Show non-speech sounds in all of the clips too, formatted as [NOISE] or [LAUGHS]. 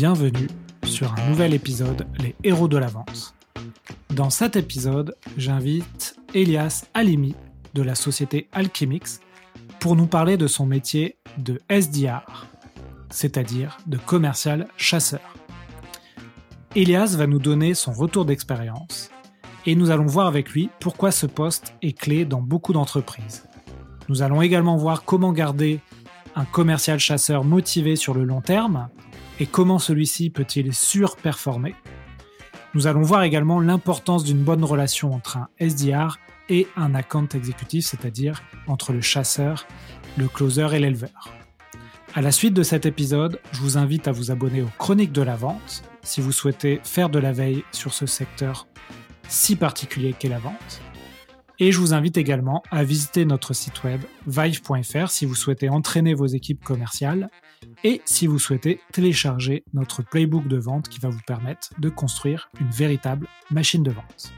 Bienvenue sur un nouvel épisode Les héros de la vente. Dans cet épisode, j'invite Elias Alimi de la société Alchemix pour nous parler de son métier de SDR, c'est-à-dire de commercial chasseur. Elias va nous donner son retour d'expérience et nous allons voir avec lui pourquoi ce poste est clé dans beaucoup d'entreprises. Nous allons également voir comment garder un commercial chasseur motivé sur le long terme et comment celui-ci peut-il surperformer? Nous allons voir également l'importance d'une bonne relation entre un SDR et un account exécutif, c'est-à-dire entre le chasseur, le closer et l'éleveur. À la suite de cet épisode, je vous invite à vous abonner aux Chroniques de la vente si vous souhaitez faire de la veille sur ce secteur si particulier qu'est la vente. Et je vous invite également à visiter notre site web vive.fr si vous souhaitez entraîner vos équipes commerciales et si vous souhaitez télécharger notre playbook de vente qui va vous permettre de construire une véritable machine de vente.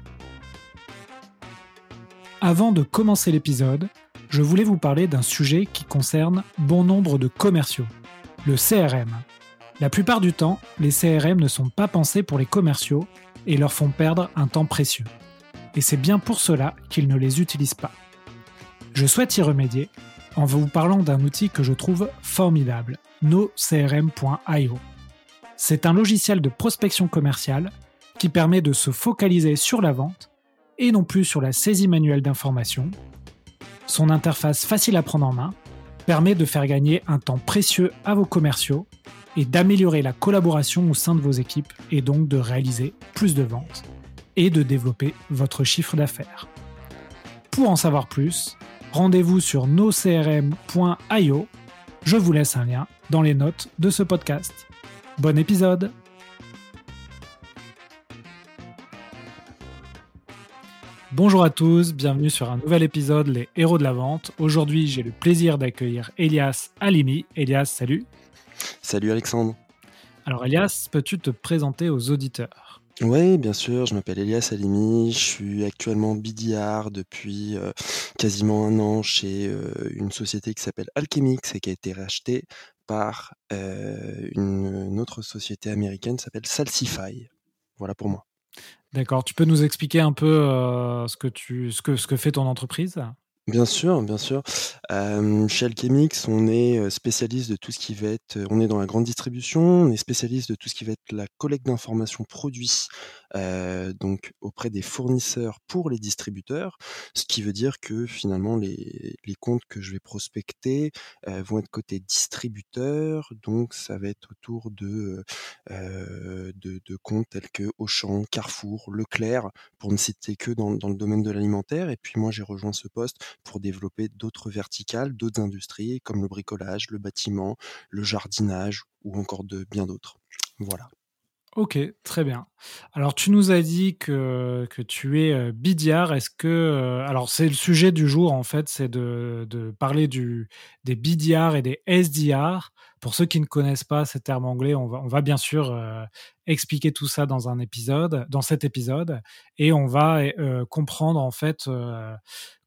Avant de commencer l'épisode, je voulais vous parler d'un sujet qui concerne bon nombre de commerciaux, le CRM. La plupart du temps, les CRM ne sont pas pensés pour les commerciaux et leur font perdre un temps précieux et c'est bien pour cela qu'ils ne les utilisent pas. Je souhaite y remédier en vous parlant d'un outil que je trouve formidable, nocrm.io. C'est un logiciel de prospection commerciale qui permet de se focaliser sur la vente et non plus sur la saisie manuelle d'informations. Son interface facile à prendre en main permet de faire gagner un temps précieux à vos commerciaux et d'améliorer la collaboration au sein de vos équipes et donc de réaliser plus de ventes et de développer votre chiffre d'affaires. Pour en savoir plus, rendez-vous sur nocrm.io. Je vous laisse un lien dans les notes de ce podcast. Bon épisode Bonjour à tous, bienvenue sur un nouvel épisode Les Héros de la Vente. Aujourd'hui, j'ai le plaisir d'accueillir Elias Alimi. Elias, salut. Salut Alexandre. Alors Elias, peux-tu te présenter aux auditeurs? Oui, bien sûr, je m'appelle Elias Alimi, je suis actuellement BDR depuis euh, quasiment un an chez euh, une société qui s'appelle Alchemix et qui a été rachetée par euh, une, autre société américaine qui s'appelle Salsify. Voilà pour moi. D'accord, tu peux nous expliquer un peu ce, que tu, ce, que, ce que fait ton entreprise? Bien sûr, bien sûr. chez Alchemix, on est, spécialiste de tout ce qui va être, on est dans la grande distribution, on est spécialiste de tout ce qui va être la collecte d'informations produits, donc auprès des fournisseurs pour les distributeurs. Ce qui veut dire que finalement les les comptes que je vais prospecter, vont être côté distributeur, donc ça va être autour de, de de comptes tels que Auchan, Carrefour, Leclerc, pour ne citer que dans dans le domaine de l'alimentaire et puis moi j'ai rejoint ce poste pour développer d'autres verticales, d'autres industries comme le bricolage, le bâtiment, le jardinage ou encore de bien d'autres. Voilà. Ok, très bien. Alors, tu nous as dit que, que tu es euh, bidiar. Est-ce que. Euh, alors, c'est le sujet du jour, en fait, c'est de, de, parler du, des bidiar et des SDR. Pour ceux qui ne connaissent pas ces termes anglais, on va, bien sûr euh, expliquer tout ça dans un épisode, dans cet épisode, et on va comprendre, en fait,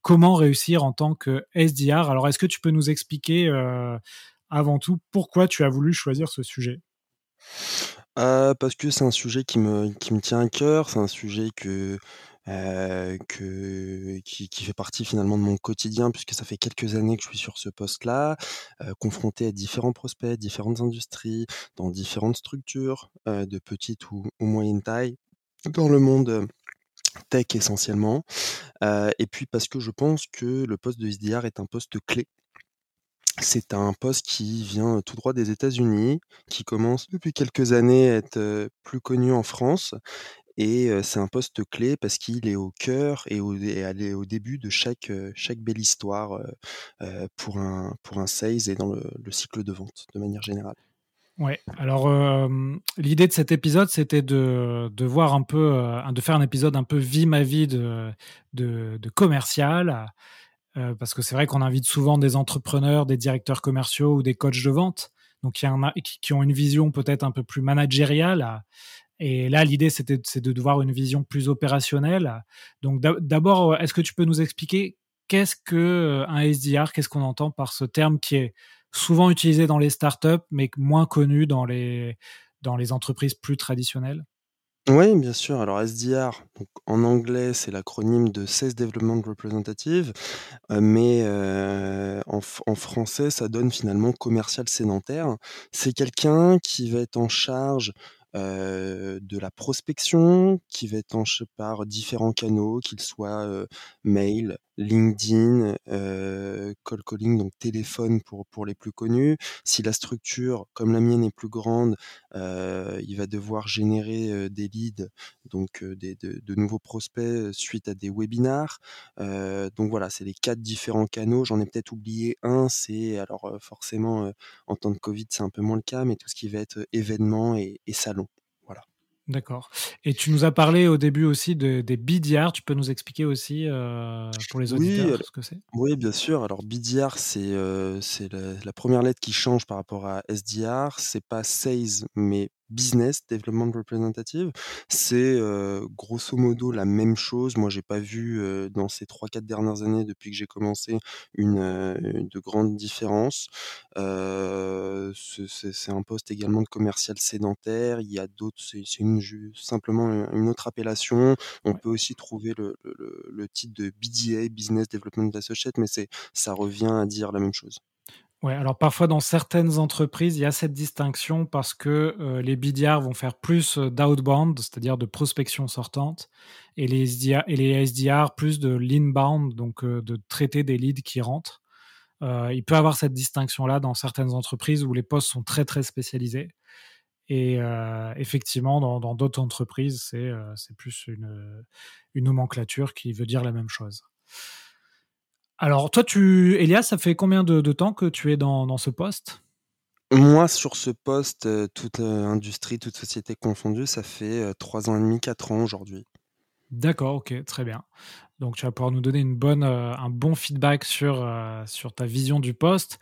comment réussir en tant que SDR. Alors, est-ce que tu peux nous expliquer avant tout pourquoi tu as voulu choisir ce sujet? Euh, parce que c'est un sujet qui me qui me tient à cœur, c'est un sujet que, que qui fait partie finalement de mon quotidien puisque ça fait quelques années que je suis sur ce poste-là, confronté à différents prospects, différentes industries, dans différentes structures, de petite ou ou moyenne taille, dans le monde, tech essentiellement, et puis parce que je pense que le poste de SDR est un poste clé c'est un poste qui vient tout droit des États-Unis, qui commence depuis quelques années à être, plus connu en France et c'est un poste clé parce qu'il est au cœur et au au début de chaque, chaque belle histoire, pour un pour un sales et dans le cycle de vente, de manière générale. Ouais, alors l'idée de cet épisode, c'était de de voir un peu, de faire un épisode un peu vie ma vie de de de commercial. Euh, parce que c'est vrai qu'on invite souvent des entrepreneurs, des directeurs commerciaux ou des coachs de vente, donc qui, qui ont une vision peut-être un peu plus managériale. Et là, l'idée, c'était c'est de voir une vision plus opérationnelle. Donc d'abord, est-ce que tu peux nous expliquer qu'est-ce que euh, un SDR, qu'est-ce qu'on entend par ce terme qui est souvent utilisé dans les startups, mais moins connu dans les dans les entreprises plus traditionnelles? Oui, bien sûr. Alors SDR, en anglais, c'est l'acronyme de Sales Development Representative, mais en en français, ça donne finalement commercial sédentaire. C'est quelqu'un qui va être en charge, de la prospection, qui va être en ch par différents canaux, qu'ils soient, heu, mail, LinkedIn, heu, cold calling, donc téléphone pour pour les plus connus. Si la structure, comme la mienne, est plus grande, il va devoir générer, des leads, donc des de de nouveaux prospects, suite à des webinars. Donc voilà, c'est les 4 différents canaux. J'en ai peut-être oublié un, c'est alors, forcément, en temps de covid, c'est un peu moins le cas, mais tout ce qui va être, heu, événements et et salons. D'accord et tu nous as parlé au début aussi de des BDR. Tu peux nous expliquer aussi, heu, pour les Oui, auditeurs, alors ce que c'est? oui, bien sûr. Alors BDR, c'est, heu, c'est la la 1 lettre qui change par rapport à SDR. C'est pas Sales, mais Business Development Representative. C'est, grosso modo la même chose. Moi, j'ai pas vu, dans ces 3-4 dernières années, depuis que j'ai commencé, une, heu, de grandes différences. C'est un poste également de commercial sédentaire. Il y a d'autres c'est simplement, une autre appellation. On Ouais. peut aussi trouver le le titre de BDA, Business Development Associate, mais c'est ça revient à dire la même chose. Ouais, alors parfois dans certaines entreprises, il y a cette distinction parce que, heu, les BDR vont faire plus, heu, d'outbound, c'est-à-dire de prospection sortante et les SDR plus de l'inbound, donc heu, de traiter des leads qui rentrent. Il peut avoir cette distinction-là dans certaines entreprises où les postes sont très, très spécialisés et effectivement dans d'autres entreprises, c'est, plus une nomenclature qui veut dire la même chose. Alors toi tu Elias, ça fait combien de de temps que tu es dans dans ce poste? Moi, sur ce poste, heu, toute, heu, industrie, toute société confondue, ça fait, heu, 3 ans et demi, 4 ans aujourd'hui. D'accord, OK, très bien. Donc tu vas pouvoir nous donner une bonne, heu, un bon feedback sur, ta vision du poste.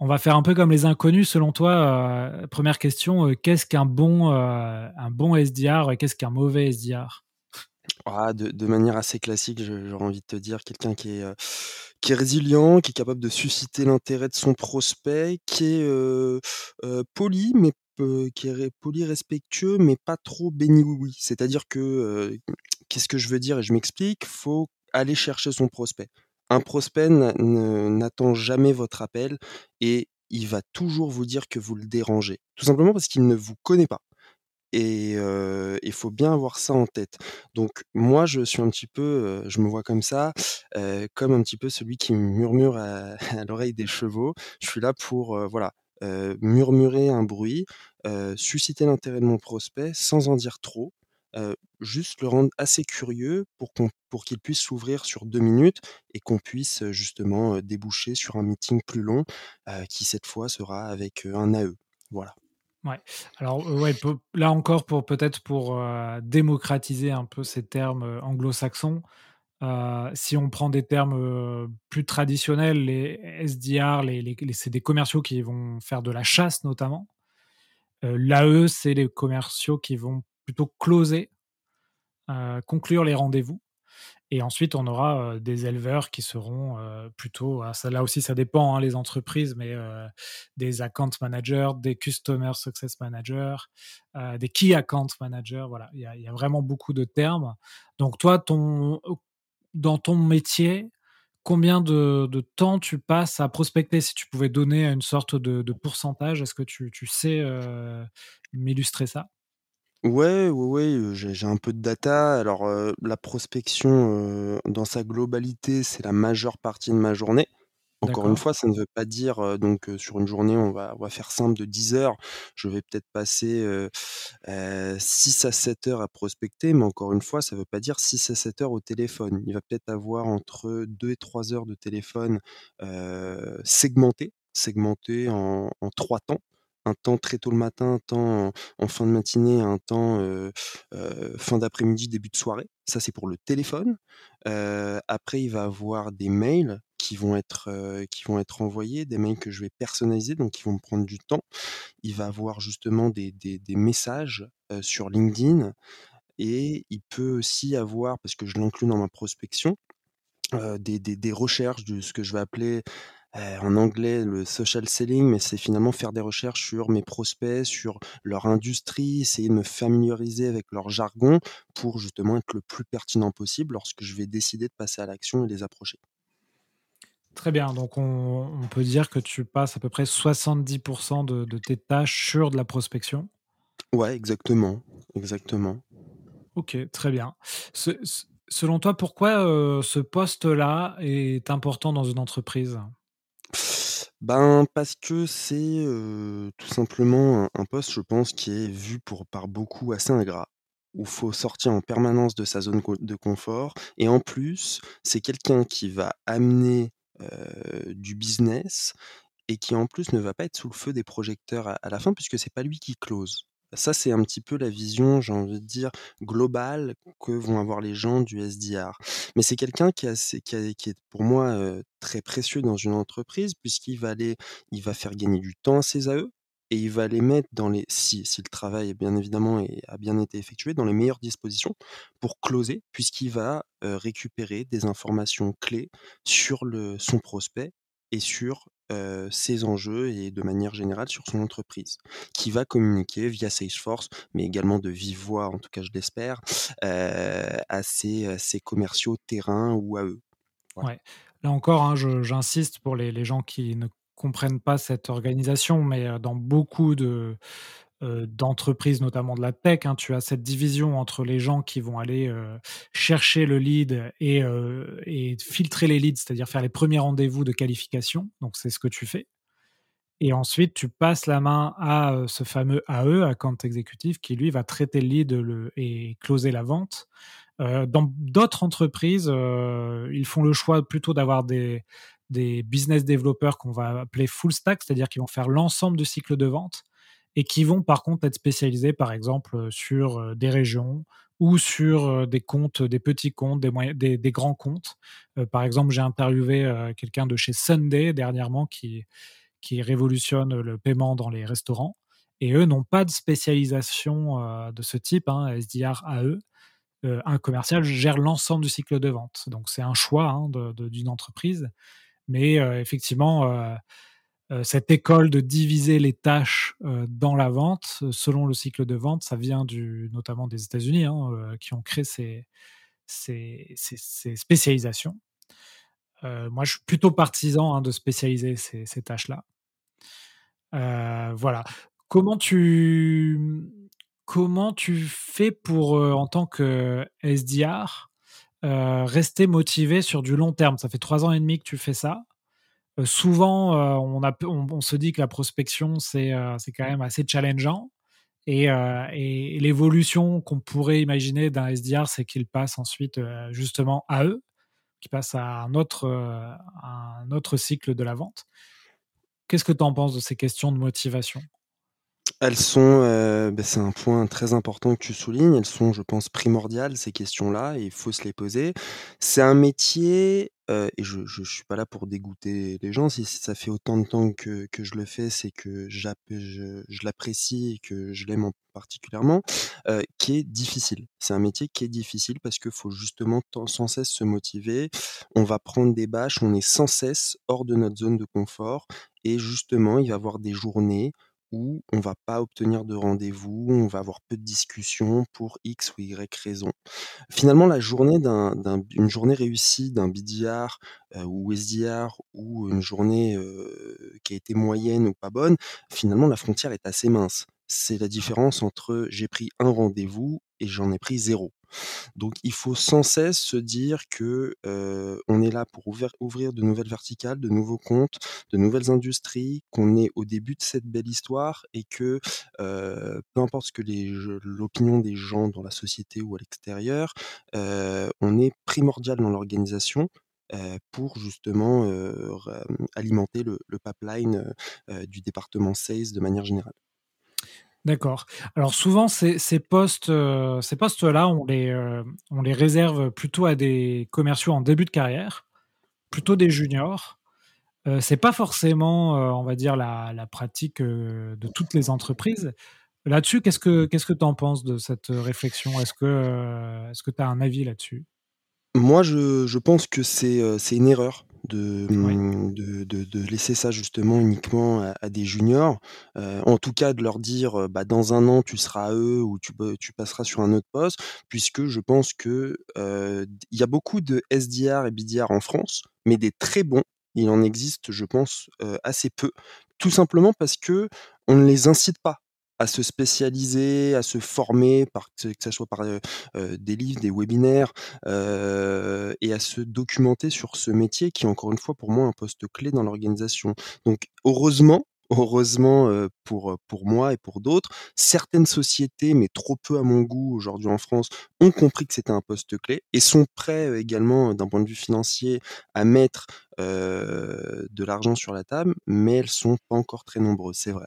On va faire un peu comme les inconnus selon toi, 1re question, qu'est-ce qu'un bon, un bon SDR et qu'est-ce qu'un mauvais SDR? Ah, de manière assez classique, j'aurais envie de te dire quelqu'un qui est, heu, qui est résilient, qui est capable de susciter l'intérêt de son prospect, qui est, heu heu, poli, mais qui est poli, respectueux, mais pas trop béni oui. C'est-à-dire que, qu'est-ce que je veux dire? Et je m'explique? Faut aller chercher son prospect. Un prospect n'attend jamais votre appel et il va toujours vous dire que vous le dérangez. Tout simplement parce qu'il ne vous connaît pas et il faut bien avoir ça en tête. Donc moi, je suis un petit peu, je me vois comme ça, comme un petit peu celui qui murmure à [LAUGHS] l'oreille des chevaux. Je suis là pour, voilà, murmurer un bruit, susciter l'intérêt de mon prospect sans en dire trop, juste le rendre assez curieux pour pour qu'il puisse s'ouvrir sur 2 minutes et qu'on puisse, justement, déboucher sur un meeting plus long, qui cette fois sera avec, un AE. Voilà. Alors, peu là encore pour peut-être pour, heu, démocratiser un peu ces termes, heu, anglo-saxons, si on prend des termes, plus traditionnels, les SDR, c'est des commerciaux qui vont faire de la chasse notamment. L'AE, c'est les commerciaux qui vont plutôt closer, conclure les rendez-vous et ensuite on aura, des éleveurs qui seront, plutôt là aussi ça dépend, hein, les entreprises, mais des account managers, des customer success managers, des key account managers, voilà. Il y a vraiment beaucoup de termes. Donc toi, ton dans ton métier, combien de temps tu passes à prospecter? Si tu pouvais donner une sorte de pourcentage, est-ce que tu tu sais, m'illustrer ça? Ouais, ouais, ouais, heu, j'ai j'ai un peu de data. Alors, heu, la prospection, heu, dans sa globalité, c'est la majeure partie de ma journée. Encore une D'accord. fois, ça ne veut pas dire, heu, donc heu, sur une journée, on va on va faire simple de 10 heures, je vais peut-être passer, heu heu, 6 à 7 heures à prospecter, mais encore une fois, ça veut pas dire 6 à 7 heures au téléphone. Il va peut-être avoir entre 2 et 3 heures de téléphone, heu, segmentés, segmentés en en 3 temps. Un temps très tôt le matin, un temps en fin de matinée, un temps, fin d'après-midi, début de soirée. Ça, c'est pour le téléphone. Après, il va avoir des mails qui vont être, qui vont être envoyés, des mails que je vais personnaliser, donc qui vont me prendre du temps. Il va avoir justement des des messages, sur LinkedIn et il peut aussi avoir, parce que je l'inclus dans ma prospection, des des recherches de ce que je vais appeler en anglais le social selling, mais c'est finalement faire des recherches sur mes prospects, sur leur industrie, essayer de me familiariser avec leur jargon pour justement être le plus pertinent possible lorsque je vais décider de passer à l'action et les approcher. Très bien, donc on, peut dire que tu passes à peu près 70% de, de tes tâches sur de la prospection? Ouais, exactement, exactement. Ok, très bien. selon toi, pourquoi euh, ce poste-là est important dans une entreprise? Ben, parce que c'est tout simplement un, poste, je pense, qui est vu pour, par beaucoup assez ingrat, où faut sortir en permanence de sa zone de confort. Et en plus, c'est quelqu'un qui va amener du business et qui en plus ne va pas être sous le feu des projecteurs à, la fin puisque c'est pas lui qui close. Ça, c'est un petit peu la vision, j'ai envie de dire, globale que vont avoir les gens du SDR. Mais c'est quelqu'un qui, est pour moi très précieux dans une entreprise puisqu'il va aller, il va faire gagner du temps à ses AE, et il va les mettre dans les si, le travail bien évidemment a bien été effectué dans les meilleures dispositions pour closer puisqu'il va récupérer des informations clés sur son prospect et sur ses enjeux et de manière générale sur son entreprise, qui va communiquer via Salesforce, mais également de vive voix, en tout cas je l'espère, à, ses, ses, commerciaux terrain ou à eux. Ouais. Là encore, hein, j'insiste pour les, les, gens qui ne comprennent pas cette organisation, mais dans beaucoup de, d'entreprises, notamment de la tech, hein, tu as cette division entre les gens qui vont aller chercher le lead et, et, filtrer les leads, c'est-à-dire faire les premiers rendez-vous de qualification. Donc, c'est ce que tu fais. Et ensuite, tu passes la main à ce fameux AE, Account Executive, qui lui va traiter le lead le, et closer la vente. dans d'autres entreprises, ils font le choix plutôt d'avoir des, des business développeurs qu'on va appeler full stack, c'est-à-dire qui vont faire l'ensemble du cycle de vente et qui vont par contre être spécialisés par exemple sur euh, des régions ou sur euh, des comptes, des petits comptes, des, moyens, des, grands comptes. Euh, par exemple, j'ai interviewé quelqu'un de chez Sunday dernièrement qui, qui révolutionne le paiement dans les restaurants. Et eux n'ont pas de spécialisation de ce type, hein, SDR AE. un commercial gère l'ensemble du cycle de vente. Donc c'est un choix hein, d'une entreprise. Mais effectivement, cette école de diviser les tâches dans la vente, selon le cycle de vente, ça vient du, notamment des États-Unis, hein, qui ont créé ces, spécialisations. moi, je suis plutôt partisan hein, de spécialiser ces, tâches-là. voilà. Comment tu, comment tu fais pour, en tant que SDR, euh, rester motivé sur du long terme? Ça fait trois ans et demi que tu fais ça. Souvent, on, se dit que la prospection, c'est quand même assez challengeant. Et, l'évolution qu'on pourrait imaginer d'un SDR, c'est qu'il passe ensuite justement à eux, qu'il passe à un autre, un autre cycle de la vente. Qu'est-ce que tu en penses de ces questions de motivation? Elles sont, bah, c'est un point très important que tu soulignes. Elles sont, je pense, primordiales, ces questions-là, et il faut se les poser. C'est un métier, et je je suis pas là pour dégoûter les gens. Si ça fait autant de temps que que je le fais, c'est que je je l'apprécie et que je l'aime particulièrement, euh, qui est difficile. C'est un métier qui est difficile parce qu'il faut justement sans cesse se motiver. On va prendre des bâches, on est sans cesse hors de notre zone de confort et justement, il va y avoir des journées on va pas obtenir de rendez-vous, on va avoir peu de discussions pour X ou Y raison. Finalement, la journée d'un une journée réussie d'un BDR, euh, ou SDR ou une journée, euh, qui a été moyenne ou pas bonne, finalement la frontière est assez mince. C'est la différence entre j'ai pris un rendez-vous et j'en ai pris zéro. Donc il faut sans cesse se dire que on est là pour ouvrir, de nouvelles verticales, de nouveaux comptes, de nouvelles industries, qu'on est au début de cette belle histoire et que peu importe ce que l'opinion des gens dans la société ou à l'extérieur, on est primordial dans l'organisation pour justement alimenter le, le pipeline du département sales de manière générale. D'accord. Alors souvent, ces, euh, postes-là, on les, euh, on les réserve plutôt à des commerciaux en début de carrière, plutôt des juniors. Euh, c'est pas forcément, on va dire, la, pratique de toutes les entreprises. Là-dessus, qu'est-ce que tu en penses de cette réflexion? Est-ce que tu as un avis là-dessus? Moi, je, pense que c'est une erreur de, Oui. mmh, de de de laisser ça justement uniquement à à des juniors. Heu, en tout cas de leur dire, heu: «Bah, dans 1 an tu seras à eux ou tu tu passeras sur un autre poste». Puisque je pense que, heu, d il y a beaucoup de SDR et BDR en France, mais des très bons, il en existe je pense, assez peu. Tout simplement parce qu'on ne les incite pas à se spécialiser, à se former par que ça soit par, heu, des livres, des webinaires, heu et à se documenter sur ce métier qui est encore une fois pour moi un poste clé dans l'organisation. Donc heureusement, heureusement, heu, pour, pour moi et pour d'autres, certaines sociétés, mais trop peu à mon goût aujourd'hui en France, ont compris que c'était un poste clé et sont prêts, également d'un point de vue financier à mettre, heu, de l'argent sur la table, mais elles sont pas encore très nombreuses, c'est vrai.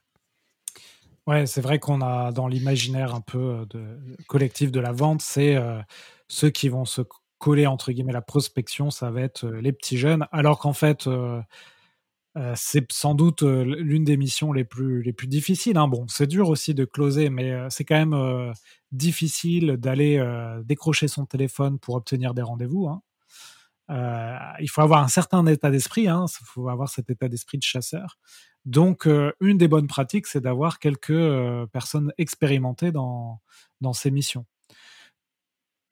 Ouais, c'est vrai qu'on a dans l'imaginaire un peu, de collectif de la vente, c'est, heu, ceux qui vont se coller entre guillemets «la prospection», ça va être, heu, les petits jeunes. Alors qu'en fait, c'est sans doute, l'une des missions les plus les plus difficiles, hein. Bon, c'est dur aussi de closer, mais, c'est quand même, difficile d'aller, décrocher son téléphone pour obtenir des rendez-vous, hein. Il faut avoir un certain état d'esprit, hein, s faut avoir cet état d'esprit de chasseur. Donc, heu, une des bonnes pratiques, c'est d'avoir quelques, heu, personnes expérimentées dans dans ces missions.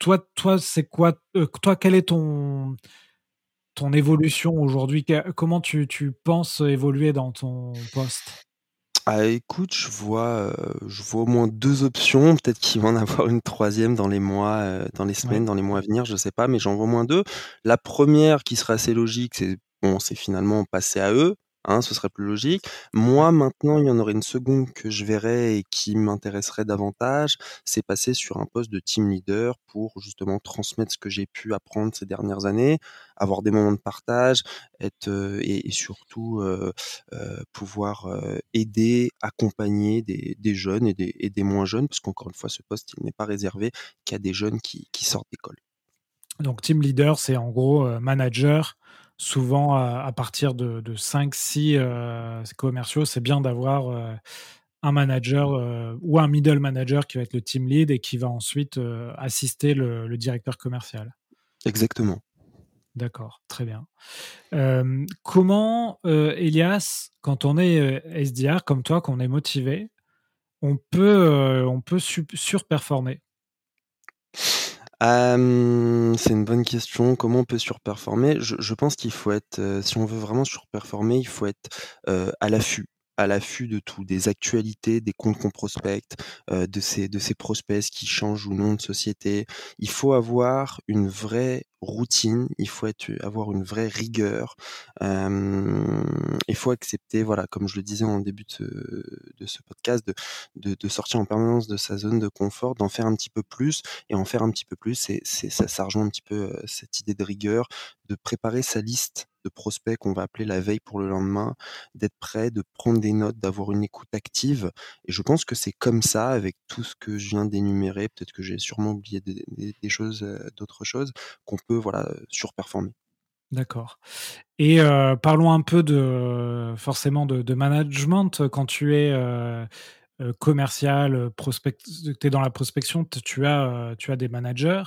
Toi toi, c'est quoi, heu, toi, quel est ton ton évolution aujourd'hui? Comment tu tu penses évoluer dans ton poste? Ah écoute, je vois, je vois au moins 2 options, peut-être qu'il va en avoir une 3e dans les mois, dans les Ouais. semaines, dans les mois à venir, je sais pas, mais j'en vois au moins 2. La 1re qui serait assez logique, c'est bon, c'est finalement passer à eux, hein, ce serait plus logique. Moi, maintenant, il y en aurait une 2nde que je verrais et qui m'intéresserait davantage, c'est passer sur un poste de team leader pour justement transmettre ce que j'ai pu apprendre ces dernières années, avoir des moments de partage, être, heu et surtout, heu heu, pouvoir, aider, accompagner des jeunes et des moins jeunes, parce qu'encore une fois, ce poste, il n'est pas réservé qu'à des jeunes qui qui sortent d'école. Donc team leader, c'est en gros, manager, souvent à à partir de de 5-6, heu, s commerciaux, c'est bien d'avoir, heu, un manager, heu, ou un middle manager qui va être le team lead et qui va ensuite, assister le le directeur commercial. Exactement. D'accord, très bien. Comment, Elias, quand on est, SDR comme toi, qu'on est motivé, on peut, on surperformer? C'est une bonne question. Comment on peut surperformer? Je je pense qu'il faut être, si on veut vraiment surperformer, il faut être, à l'affût à l'affût de tout, des actualités, des comptes qu'on prospecte, heu, de ses de ses prospects, qu'ils changent ou non de société. Il faut avoir une vraie routine, il faut être avoir une vraie rigueur. Hem, il faut accepter, voilà, comme je le disais en début de ce de ce podcast, de de de sortir en permanence de sa zone de confort, d'en faire un petit peu plus et en faire un petit peu plus, c'est c'est ça ça un petit peu, heu, cette idée de rigueur, de préparer sa liste prospects qu'on va appeler la veille pour le lendemain, d'être prêt, de prendre des notes, d'avoir une écoute active et je pense que c'est comme ça, avec tout ce que je viens d'énumérer, peut-être que j'ai sûrement oublié des choses, heu, d'autres choses, qu'on peut, voilà, heu, surperformer. D'accord et heu, parlons un peu de forcément de management quand tu es, commercial, heu, prospect tu es dans la prospection, tu as, heu, tu as des managers.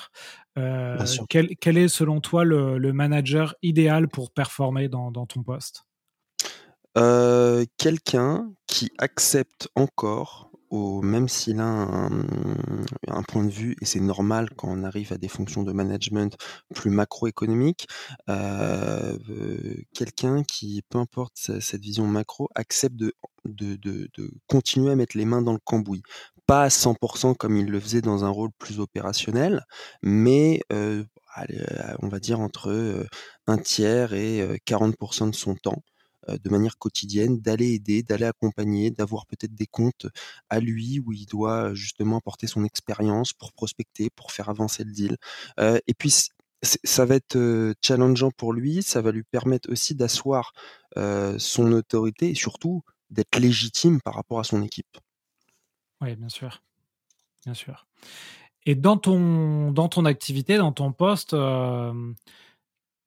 Quel quel est selon toi le le manager idéal pour performer dans dans ton poste? Quelqu'un qui accepte encore au même s'il a un, un point de vue et c'est normal quand on arrive à des fonctions de management plus macroéconomiques, quelqu'un qui, peu importe ce cette vision macro, accepte de de continuer à mettre les mains dans le cambouis. Pas à 100 % comme il le faisait dans un rôle plus opérationnel, mais allez, heu, on va dire entre, heu, 1/3 et heu, 40 % de son temps, de manière quotidienne, d'aller aider, d'aller accompagner, d'avoir peut-être des comptes à lui où il doit justement apporter son expérience pour prospecter, pour faire avancer le deal. Et puis ça va être, challengeant pour lui, ça va lui permettre aussi d'asseoir, son autorité et surtout d'être légitime par rapport à son équipe. Ouais, bien sûr, bien sûr et dans ton dans ton activité, dans ton poste, hem,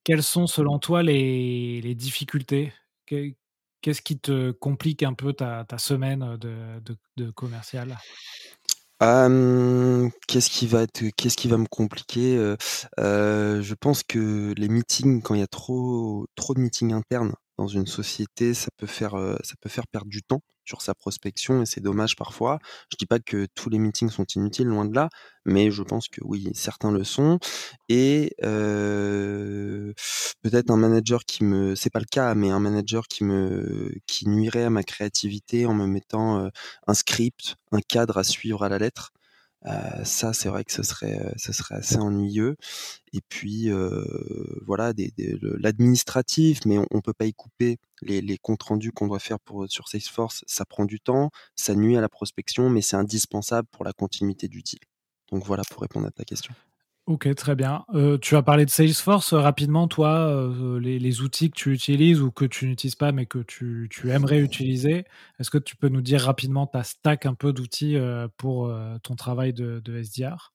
quelles sont selon toi les les difficultés? Qu'est qu'est-ce qui te complique un peu ta ta semaine de de de commercial? qu'est-ce qui va être qu'est-ce qui va me compliquer? Je pense que les meetings, quand il y a trop trop de meetings internes dans une société, ça peut faire, ça peut faire perdre du temps sur sa prospection et c'est dommage parfois. Je dis pas que tous les meetings sont inutiles, loin de là, mais je pense que oui, certains le sont et peut-être un manager qui me c'est pas le cas, mais un manager qui me qui nuirait à ma créativité en me mettant, un script, un cadre à suivre à la lettre. Euh, ça, c'est vrai que ce serait, euh, ce serait assez ennuyeux. Et puis, euh, voilà, des, l'administratif, mais on, peut pas y couper les, les comptes rendus qu'on doit faire pour sur Salesforce. Ça prend du temps, ça nuit à la prospection, mais c'est indispensable pour la continuité du deal. Donc voilà pour répondre à ta question. Ok, très bien. Euh, tu as parlé de Salesforce euh, rapidement, toi, euh, les, outils que tu utilises ou que tu n'utilises pas mais que tu, aimerais utiliser. Est-ce que tu peux nous dire rapidement ta stack un peu d'outils pour ton travail de, SDR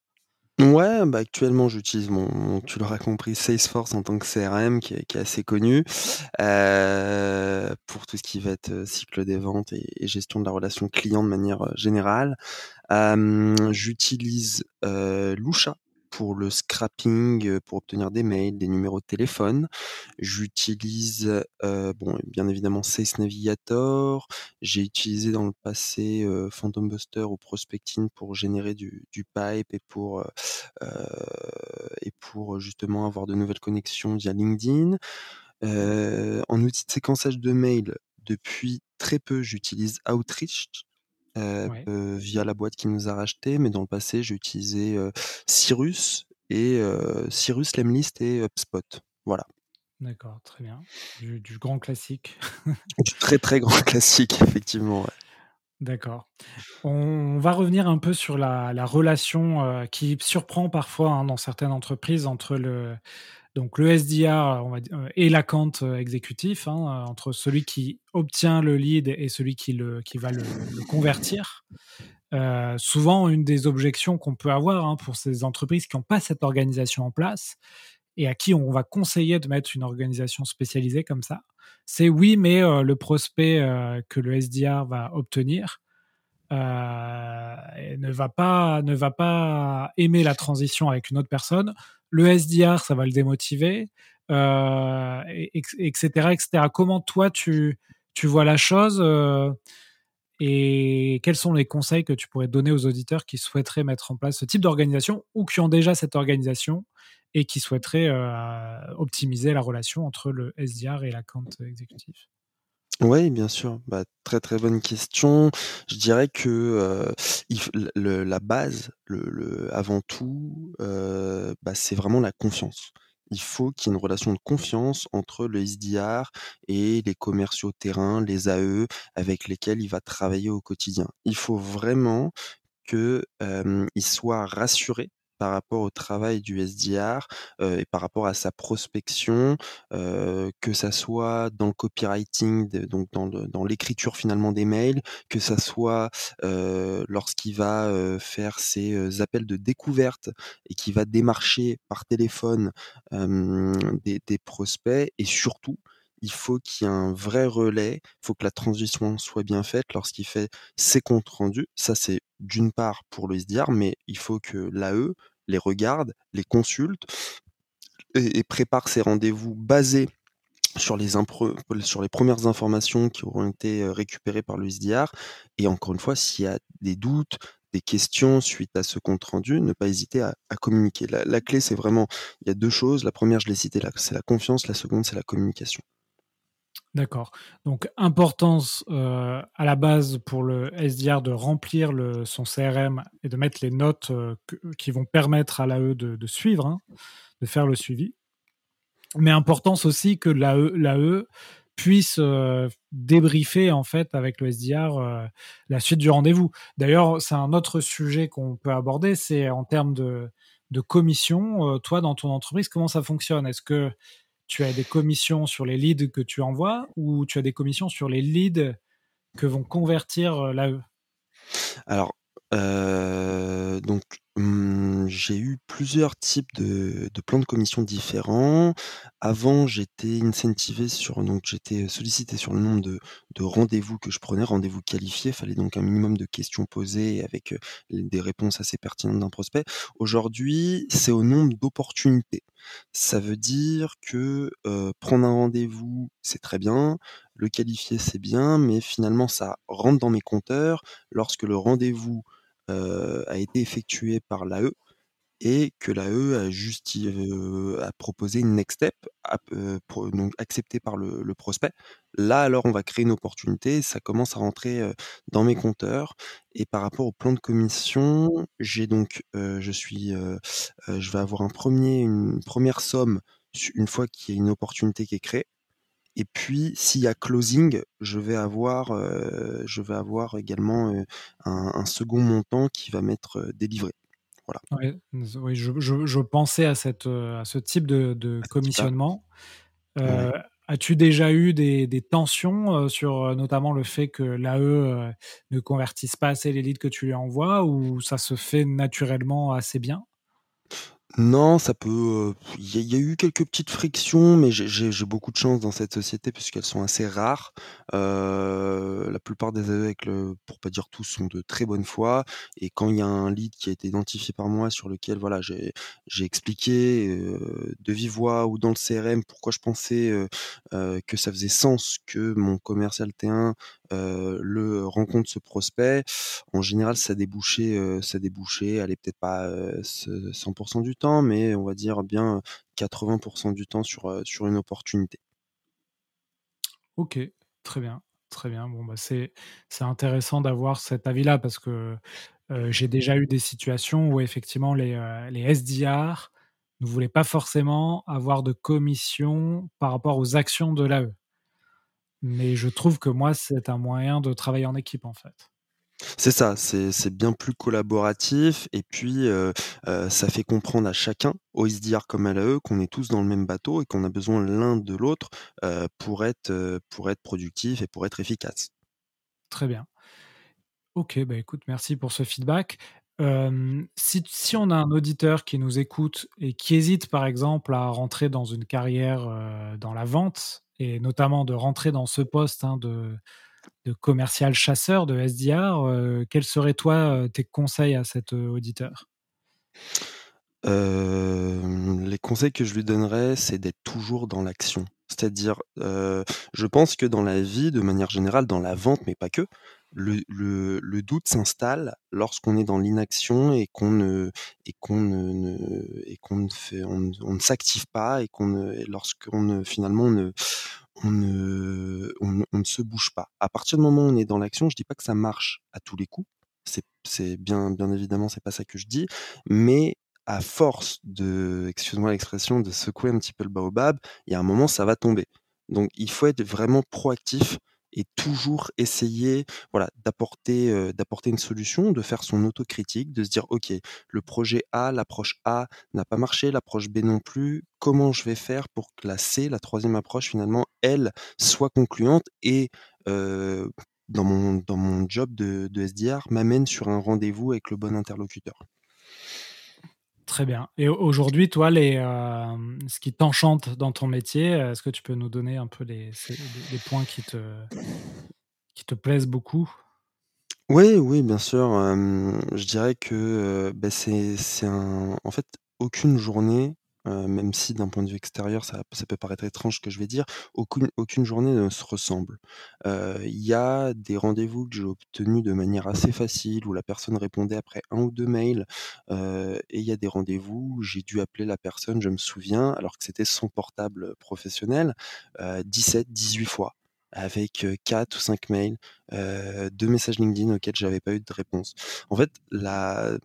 Ouais, bah actuellement j'utilise mon, tu l'auras compris, Salesforce en tant que CRM qui est, assez connu pour tout ce qui va être cycle des ventes et, gestion de la relation client de manière générale. J'utilise Lusha pour le scrapping, pour obtenir des mails, des numéros de téléphone. J'utilise, bon, bien évidemment Sales Navigator. J'ai utilisé dans le passé, Phantom Buster ou Prospecting pour générer du du pipe et pour, et pour justement avoir de nouvelles connexions via LinkedIn. en outil de séquençage de mails, depuis très peu, j'utilise Outreach via la boîte qui nous a racheté, mais dans le passé, j'ai utilisé Cyrus et Cyrus, Lemlist et HubSpot. Voilà. D'accord, très bien. Du, grand classique. [LAUGHS] du très très grand [LAUGHS] classique, effectivement. D'accord. On va revenir un peu sur la, relation qui surprend parfois hein, dans certaines entreprises entre le, donc le SDR on va dire, euh, et l'account euh, exécutif, hein, euh, entre celui qui obtient le lead et celui qui va le, convertir. souvent, une des objections qu'on peut avoir hein, pour ces entreprises qui n'ont pas cette organisation en place et à qui on va conseiller de mettre une organisation spécialisée comme ça, c'est oui, mais le prospect que le SDR va obtenir ne va pas ne va pas aimer la transition avec une autre personne le SDR, ça va le démotiver, euh, etc., etc. Comment toi, tu, tu vois la chose euh, et quels sont les conseils que tu pourrais donner aux auditeurs qui souhaiteraient mettre en place ce type d'organisation ou qui ont déjà cette organisation et qui souhaiteraient euh, optimiser la relation entre le SDR et l'account exécutif? Oui, bien sûr. Bah, très, très bonne question. Je dirais que, la base, le avant tout, bah, c'est vraiment la confiance. Il faut qu'il y ait une relation de confiance entre le SDR et les commerciaux terrain, les AE avec lesquels il va travailler au quotidien. Il faut vraiment qu'il soit rassuré par rapport au travail du SDR et par rapport à sa prospection, que ça soit dans le copywriting, donc dans l'écriture finalement des mails, que ça soit lorsqu'il va faire ses appels de découverte et qui va démarcher par téléphone des prospects et surtout il faut qu'il y ait un vrai relais, il faut que la transition soit bien faite lorsqu'il fait ses comptes rendus. Ça, c'est d'une part pour le SDR, mais il faut que l'AE les regarde, les consulte et, prépare ses rendez-vous basés sur les, premières informations qui auront été euh, récupérées par le SDR. Et encore une fois, s'il y a des doutes, des questions suite à ce compte rendu, ne pas hésiter à, communiquer. La, clé, c'est vraiment, il y a deux choses. La première, je l'ai cité, c'est la confiance. La seconde, c'est la communication. D'accord. Donc, importance euh, à la base pour le SDR de remplir son CRM et de mettre les notes euh, qui vont permettre à l'AE de, suivre, hein, de faire le suivi. Mais importance aussi que l'AE, l'AE puisse euh, débriefer en fait avec le SDR la suite du rendez-vous. D'ailleurs, c'est un autre sujet qu'on peut aborder, c'est en termes de, de commission. toi, dans ton entreprise, comment ça fonctionne? Est-ce que tu as des commissions sur les leads que tu envoies ou tu as des commissions sur les leads que vont convertir euh, l'AE? Alors, euh, donc, mmh, j'ai eu plusieurs types de plans de commission différents. Avant, j'étais incentivé sur donc j'étais sollicité sur le nombre de de rendez-vous que je prenais, rendez-vous qualifiés. Il fallait donc un minimum de questions posées avec, heu, des réponses assez pertinentes d'un prospect. Aujourd'hui, c'est au nombre d'opportunités. Ça veut dire que, heu, prendre un rendez-vous, c'est très bien, le qualifier, c'est bien, mais finalement ça rentre dans mes compteurs lorsque le rendez-vous, heu, a été effectué par l'AE et que l'AE a justi heu, a proposé une next step, donc acceptée par le le prospect. Là, alors, on va créer une opportunité, ça commence à rentrer, dans mes compteurs et par rapport au plan de commission, j'ai donc, je suis, je vais avoir un premier une première somme une fois qu'il y a une opportunité qui est créée et puis s'il y a closing, je vais avoir, je vais avoir également, un un second montant qui va m'être, délivré. Voilà. Ouais, oui, je je je pensais à cette, heu, à ce type de commissionnement. Heu, as-tu déjà eu des des tensions, heu, sur, notamment le fait que l'AE, ne convertisse pas assez les leads que tu lui envoies ou ça se fait naturellement assez bien? Non, ça peut, il y a eu quelques petites frictions, mais j'ai beaucoup de chance dans cette société puisqu'elles sont assez rares. La plupart des le pour pas dire tous, sont de très bonne foi et quand il y a un lead qui a été identifié par moi sur lequel voilà, j'ai expliqué, de vive ou dans le CRM pourquoi je pensais, heu, que ça faisait sens que mon commercial T1, le rencontre ce prospect. En général, ça débouchait, heu, ça débouchait, allez peut-être pas, heu, ce 100% du temps, mais on va dire bien 80% du temps sur, sur une opportunité. OK, très bien, très bien. Bon, bah, c'est intéressant d'avoir cet avis-là parce que, j'ai déjà eu des situations où effectivement les, les SDR ne voulaient pas forcément avoir de commission par rapport aux actions de l'AE. Mais je trouve que moi, c'est un moyen de travailler en équipe, en fait. C'est ça, c'est bien plus collaboratif et puis, ça fait comprendre à chacun, au SDR comme à l'AE, qu'on est tous dans le même bateau et qu'on a besoin l'un de l'autre, pour être, pour être productif et pour être efficace. Très bien. OK, bah, écoute, merci pour ce feedback. Si si on a un auditeur qui nous écoute et qui hésite, par exemple, à rentrer dans une carrière, dans la vente et notamment de rentrer dans ce poste, hein, de commercial chasseur, de SDR, heu, quels seraient, toi, heu, tes conseils à cet, heu, auditeur? Les conseils que je lui donnerais, c'est d'être toujours dans l'action. C'est-à-dire, je pense que dans la vie, de manière générale, dans la vente, mais pas que, le doute s'installe lorsqu'on est dans l'inaction et qu'on ne et qu'on ne et qu'on ne s'active pas et qu'on lorsqu'on ne finalement, ne ne ne se bouge pas. À partir du moment où on est dans l'action, je dis pas que ça marche à tous les coups. C'est c'est bien bien évidemment, c'est pas ça que je dis, mais à force de, excuse-moi l'expression, de secouer un petit peu le baobab, il y a un moment, ça va tomber. Donc il faut être vraiment proactif et toujours essayer, voilà, d'apporter, d'apporter une solution, de faire son autocritique, de se dire: «OK, le projet A, l'approche A n'a pas marché, l'approche B non plus. Comment je vais faire pour que la C, la troisième approche finalement, elle, soit concluante et dans mon dans mon job de SDR, m'amène sur un rendez-vous avec le bon interlocuteur?» Très bien et au aujourd'hui, toi, les, hem, ce qui t'enchante dans ton métier, heu, est-ce que tu peux nous donner un peu les points qui te qui te plaisent beaucoup? Oui, oui, bien sûr, hem, je dirais que, bah, c'est c'est un en fait, aucune journée, heu, même si d'un point de vue extérieur, ça peut paraître étrange ce que je vais dire, aucune journée ne se ressemble. Heu, il y a des rendez-vous que j'ai obtenus de manière assez facile, où la personne répondait après 1 ou 2 mails, heu et il y a des rendez-vous où j'ai dû appeler la personne, je me souviens, alors que c'était son portable, professionnel, heu, 17-18 fois avec, heu, 4 ou 5 mails, heu, 2 messages LinkedIn auxquels j'avais pas eu de réponse. En fait,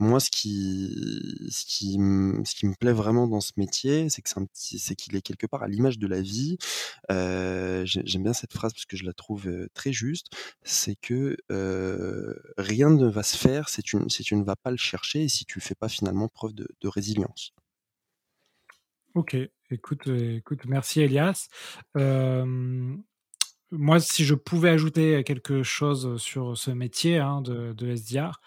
moi, ce qui ce qui me plaît vraiment dans ce métier, c'est qu'il est quelque part à l'image de la vie. J'aime bien cette phrase parce que je la trouve, très juste. C'est que, rien ne va se faire si tu ne vas pas le chercher et si tu fais pas finalement preuve de résilience. OK, écoute, écoute, merci Elias. Moi, si je pouvais ajouter quelque chose sur ce métier, hein, de de SDR,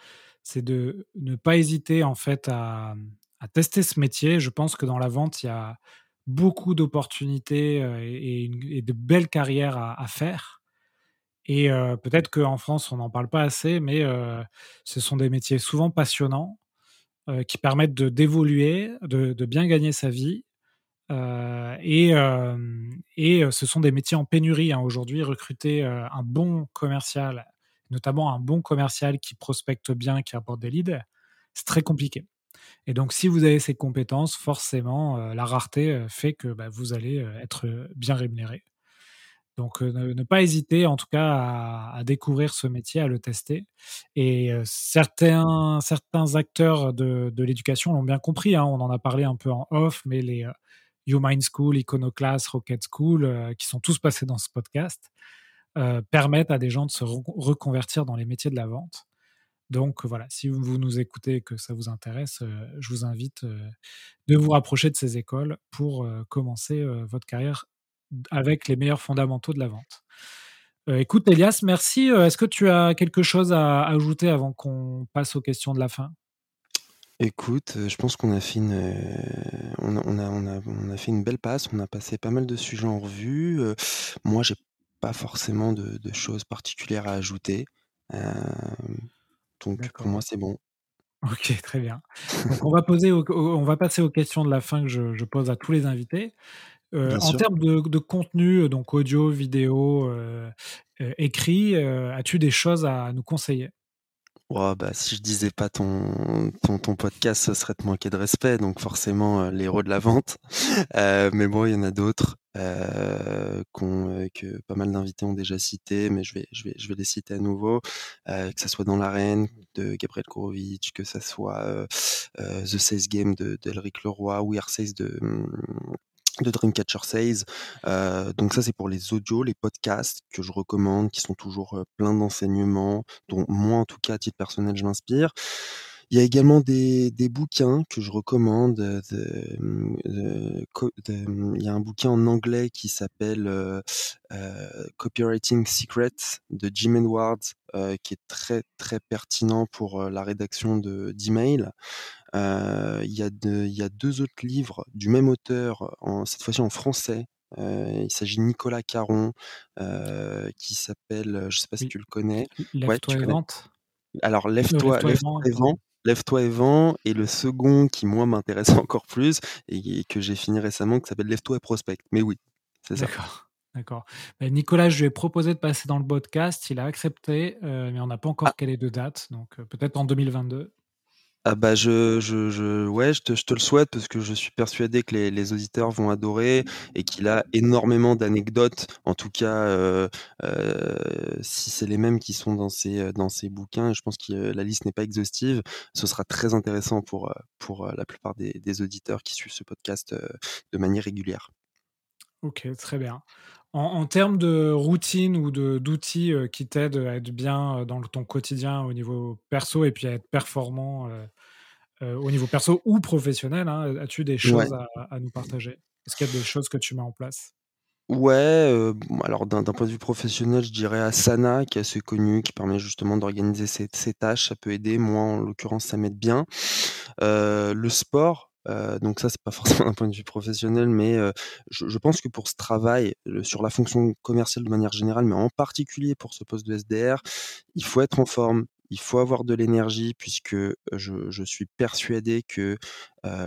c'est de ne pas hésiter en fait à, tester ce métier. Je pense que dans la vente, il y a beaucoup d'opportunités et, de belles carrières à, faire. Et peut-être qu'en France, on n'en parle pas assez, mais ce sont des métiers souvent passionnants qui permettent de d'évoluer, de, bien gagner sa vie. Et, et ce sont des métiers en pénurie hein. aujourd'hui. Recruter un bon commercial, notamment un bon commercial qui prospecte bien, qui apporte des leads, c'est très compliqué. Et donc, si vous avez ces compétences, forcément, euh, la rareté euh, fait que bah, vous allez euh, être bien rémunéré. Donc, ne, pas hésiter, en tout cas, à, découvrir ce métier, à le tester. Et certains, certains acteurs de, l'éducation l'ont bien compris. Hein, on en a parlé un peu en off, mais les YouMind School, Iconoclast, Rocket School, qui sont tous passés dans ce podcast, permettent à des gens de se reconvertir dans les métiers de la vente. Donc voilà, si vous nous écoutez et que ça vous intéresse, euh, je vous invite euh, de vous rapprocher de ces écoles pour euh, commencer votre carrière avec les meilleurs fondamentaux de la vente. écoute, Elias, merci. Est-ce que tu as quelque chose à ajouter avant qu'on passe aux questions de la fin? Écoute, je pense qu'on a fait une, on a, fait une belle passe. On a passé pas mal de sujets en revue. moi, j'ai pas forcément de, choses particulières à ajouter. Donc pour moi, c'est bon. [LAUGHS] OK, très bien. Donc on va poser on va passer aux questions de la fin que je pose à tous les invités. Euh, en termes de contenu, euh, donc audio, vidéo, euh, écrit, as-tu des choses à nous conseiller? Oh, bah, si je disais pas ton ton ton podcast, ce serait te manquer de respect, donc forcément, l'héros de la vente. [LAUGHS] mais bon, il y en a d'autres. Euh, qu'on, que pas mal d'invités ont déjà cité, mais je vais, je vais, je vais les citer à nouveau, euh, que ça soit dans l'arène de Gabriel Kourovic, que ça soit euh, The Sales Game de d'Elric Leroy, Are Sales de de Dreamcatcher Sales. Euh, donc ça c'est pour les audios, les podcasts que je recommande, qui sont toujours pleins d'enseignements, dont moi en tout cas à titre personnel je m'inspire. Il y a également des, des bouquins que je recommande. De, il y a un bouquin en anglais qui s'appelle euh, Copywriting Secrets de Jim Edwards, qui est très très pertinent pour la rédaction de d'emails. Euh, il, y a il y a deux autres livres du même auteur, en, cette fois-ci en français, il s'agit de Nicolas Caron, qui s'appelle, je sais pas si tu le connais. Lève-toi et vente. Alors lève-toi, lève-toi et vente. Lève-toi et vent et le second qui moi m'intéresse [LAUGHS] encore plus et que j'ai fini récemment qui s'appelle Lève-toi et prospect. Mais oui, c'est ça. D'accord. Ben, Nicolas, je lui ai proposé de passer dans le podcast. Il a accepté, euh, mais on n'a pas encore ah. est de date. Donc euh, peut-être en 2022. Ah bah je, je, je ouais, je te, je te le souhaite parce que je suis persuadé que les, les auditeurs vont adorer et qu'il a énormément d'anecdotes. En tout cas, euh, euh, si c'est les mêmes qui sont dans ces dans ces bouquins, je pense que la liste n'est pas exhaustive. Ce sera très intéressant pour pour la plupart des, des auditeurs qui suivent ce podcast de manière régulière. Ok, très bien. En, termes de routine ou d'outils euh, qui t'aident à être bien euh, dans ton quotidien au niveau perso et puis à être performant euh, au niveau perso ou professionnel, hein, as-tu des choses à, nous partager? Est-ce qu'il y a des choses que tu mets en place? Ouais, alors d'un point de vue professionnel, je dirais Asana qui est assez connu, qui permet justement d'organiser ses ses tâches, ça peut aider. Moi, en l'occurrence, ça m'aide bien. le sport, euh, donc ça, c'est pas [LAUGHS] forcément d'un point de vue professionnel, mais euh, je, je, pense que pour ce travail, sur la fonction commerciale de manière générale, mais en particulier pour ce poste de SDR, il faut être en forme, il faut avoir de l'énergie, puisque je, suis persuadé que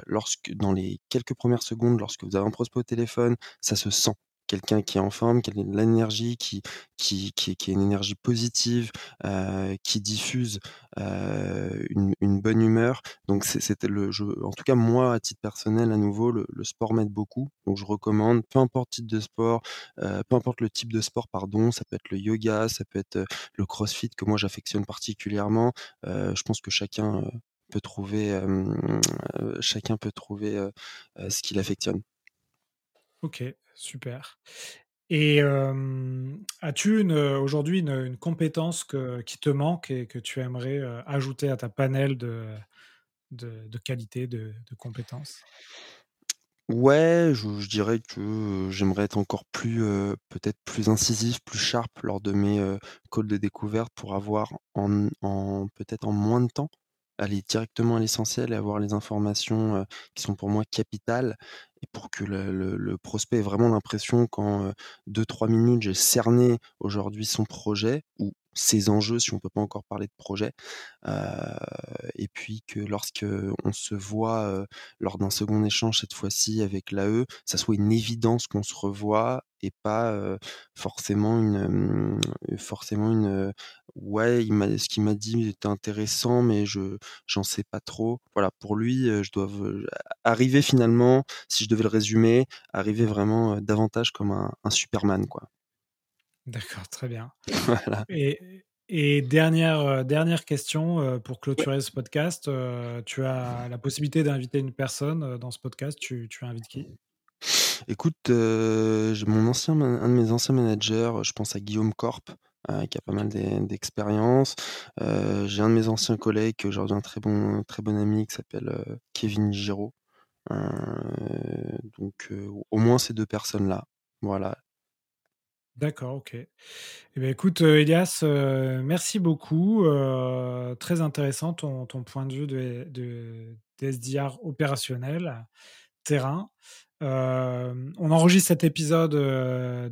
lorsque, dans les quelques premières secondes, lorsque vous avez un prospect au téléphone, ça se sent quelqu'un qui est en forme, qui a de l'énergie, qui, qui, qui, qui, a une énergie positive, euh, qui diffuse euh, une, une, bonne humeur. Donc c'était le jeu. En tout cas, moi, à titre personnel, à nouveau, le, sport m'aide beaucoup. Donc je recommande, peu importe type de sport, euh, peu importe le type de sport, pardon, ça peut être le yoga, ça peut être le crossfit que moi j'affectionne particulièrement. Je pense que chacun peut trouver, chacun peut trouver ce qu'il affectionne. Ok, Super. Et as-tu aujourd'hui une, compétence qui te manque et que tu aimerais ajouter à ta panel de, de, qualité, de, compétences? Ouais, je, dirais que j'aimerais être encore plus, peut-être plus incisif, plus sharp lors de mes calls de découverte pour avoir peut-être en moins de temps aller directement à l'essentiel et avoir les informations qui sont pour moi capitales et pour que le, prospect ait vraiment l'impression qu'en 2-3 minutes, j'ai cerné aujourd'hui son projet ou ses enjeux, si on peut pas encore parler de projet. et puis que lorsque on se voit lors d'un second échange cette fois-ci avec l'AE, ça soit une évidence qu'on se revoit et pas forcément une forcément une ouais il m'a ce qu'il m'a dit était intéressant mais je j'en sais pas trop voilà pour lui je dois arriver finalement si je devais le résumer arriver vraiment davantage comme un, un Superman quoi D'accord, très bien. [LAUGHS] Et, dernière, euh, dernière question euh, pour clôturer ce podcast. Euh, tu as la possibilité d'inviter une personne dans ce podcast. Tu, tu invites qui? Écoute, mon ancien, un de mes anciens managers, je pense à Guillaume Corp, qui a pas mal d'expérience. J'ai un de mes anciens collègues qui est aujourd'hui un très bon, très bon ami qui s'appelle Kevin Giraud. Donc au moins ces deux personnes-là. Voilà. D'accord, ok. Eh bien, écoute, euh, Elias, euh, merci beaucoup. Euh, très intéressant ton, ton, point de vue de, de, SDR opérationnel, terrain. on enregistre cet épisode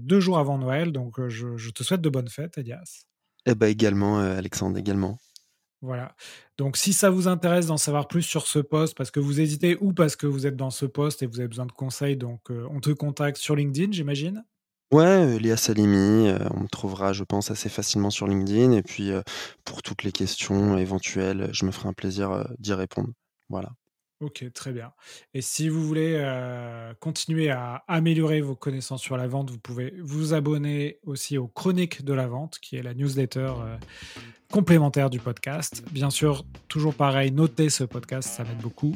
deux jours avant Noël, donc je, je, te souhaite de bonnes fêtes, Elias. Eh ben également, Alexandre, également. Voilà. Donc, si ça vous intéresse d'en savoir plus sur ce poste, parce que vous hésitez ou parce que vous êtes dans ce poste et vous avez besoin de conseils, donc on te contacte sur LinkedIn, j'imagine? Ouais, Elias Salimi, on me trouvera, je pense, assez facilement sur LinkedIn et puis, pour toutes les questions éventuelles, je me ferai un plaisir, d'y répondre. Voilà. OK, très bien et si vous voulez, continuer à améliorer vos connaissances sur la vente, vous pouvez vous abonner aussi aux Chroniques de la vente, qui est la newsletter, complémentaire du podcast. Bien sûr, toujours pareil, notez ce podcast, ça m'aide beaucoup.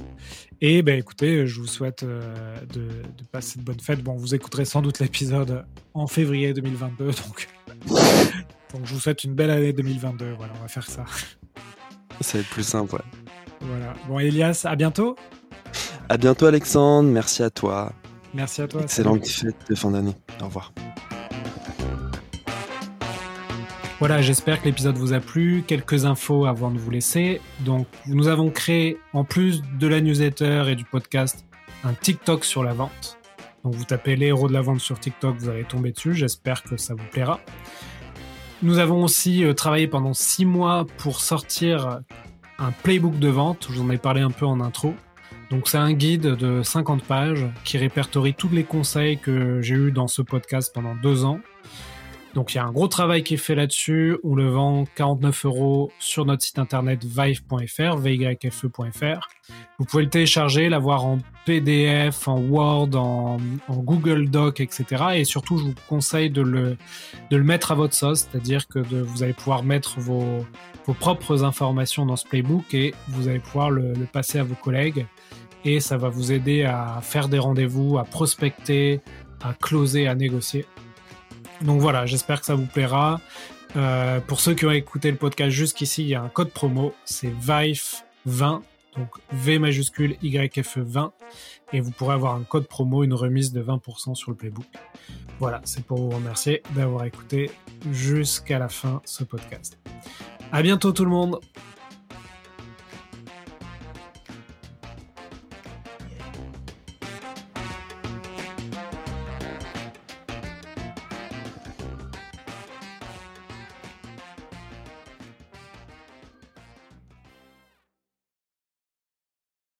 Et ben écoutez, je vous souhaite euh, de, passer de bonnes fêtes. Bon, vous écouterez sans doute l'épisode en février 2022, [LAUGHS] donc, donc je vous souhaite une belle année 2022. Voilà, on va faire ça. Ça va être plus simple, ouais. Voilà. Bon, Elias, à bientôt. À bientôt, Alexandre. Merci à toi. Merci à toi. Excellente fête de fin d'année. Au revoir. Voilà, j'espère que l'épisode vous a plu. Quelques infos avant de vous laisser. Donc, nous avons créé, en plus de la newsletter et du podcast, un TikTok sur la vente. Donc, vous tapez les héros de la vente sur TikTok, vous allez tomber dessus. J'espère que ça vous plaira. Nous avons aussi euh, travaillé pendant six mois pour sortir un playbook de vente. Je vous en ai parlé un peu en intro. Donc, c'est un guide de 50 pages qui répertorie tous les conseils que j'ai eus dans ce podcast pendant deux ans donc il y a un gros travail qui est fait là-dessus. On le vend 49 euros sur notre site internet vive.fr, vyfe.fr. Vous pouvez le télécharger, l'avoir en PDF, en Word, en, Google Doc, etc. Et surtout, je vous conseille de le, mettre à votre sauce, c'est-à-dire que vous allez pouvoir mettre vos, propres informations dans ce playbook et vous allez pouvoir le, le passer à vos collègues. Et ça va vous aider à faire des rendez-vous, à prospecter, à closer, à négocier. Donc voilà, j'espère que ça vous plaira. Euh, pour ceux qui ont écouté le podcast jusqu'ici, il y a un code promo, c'est VIFE20, donc V majuscule YFE 20, et vous pourrez avoir un code promo, une remise de 20% sur le playbook. Voilà, c'est pour vous remercier d'avoir écouté jusqu'à la fin ce podcast. À bientôt tout le monde!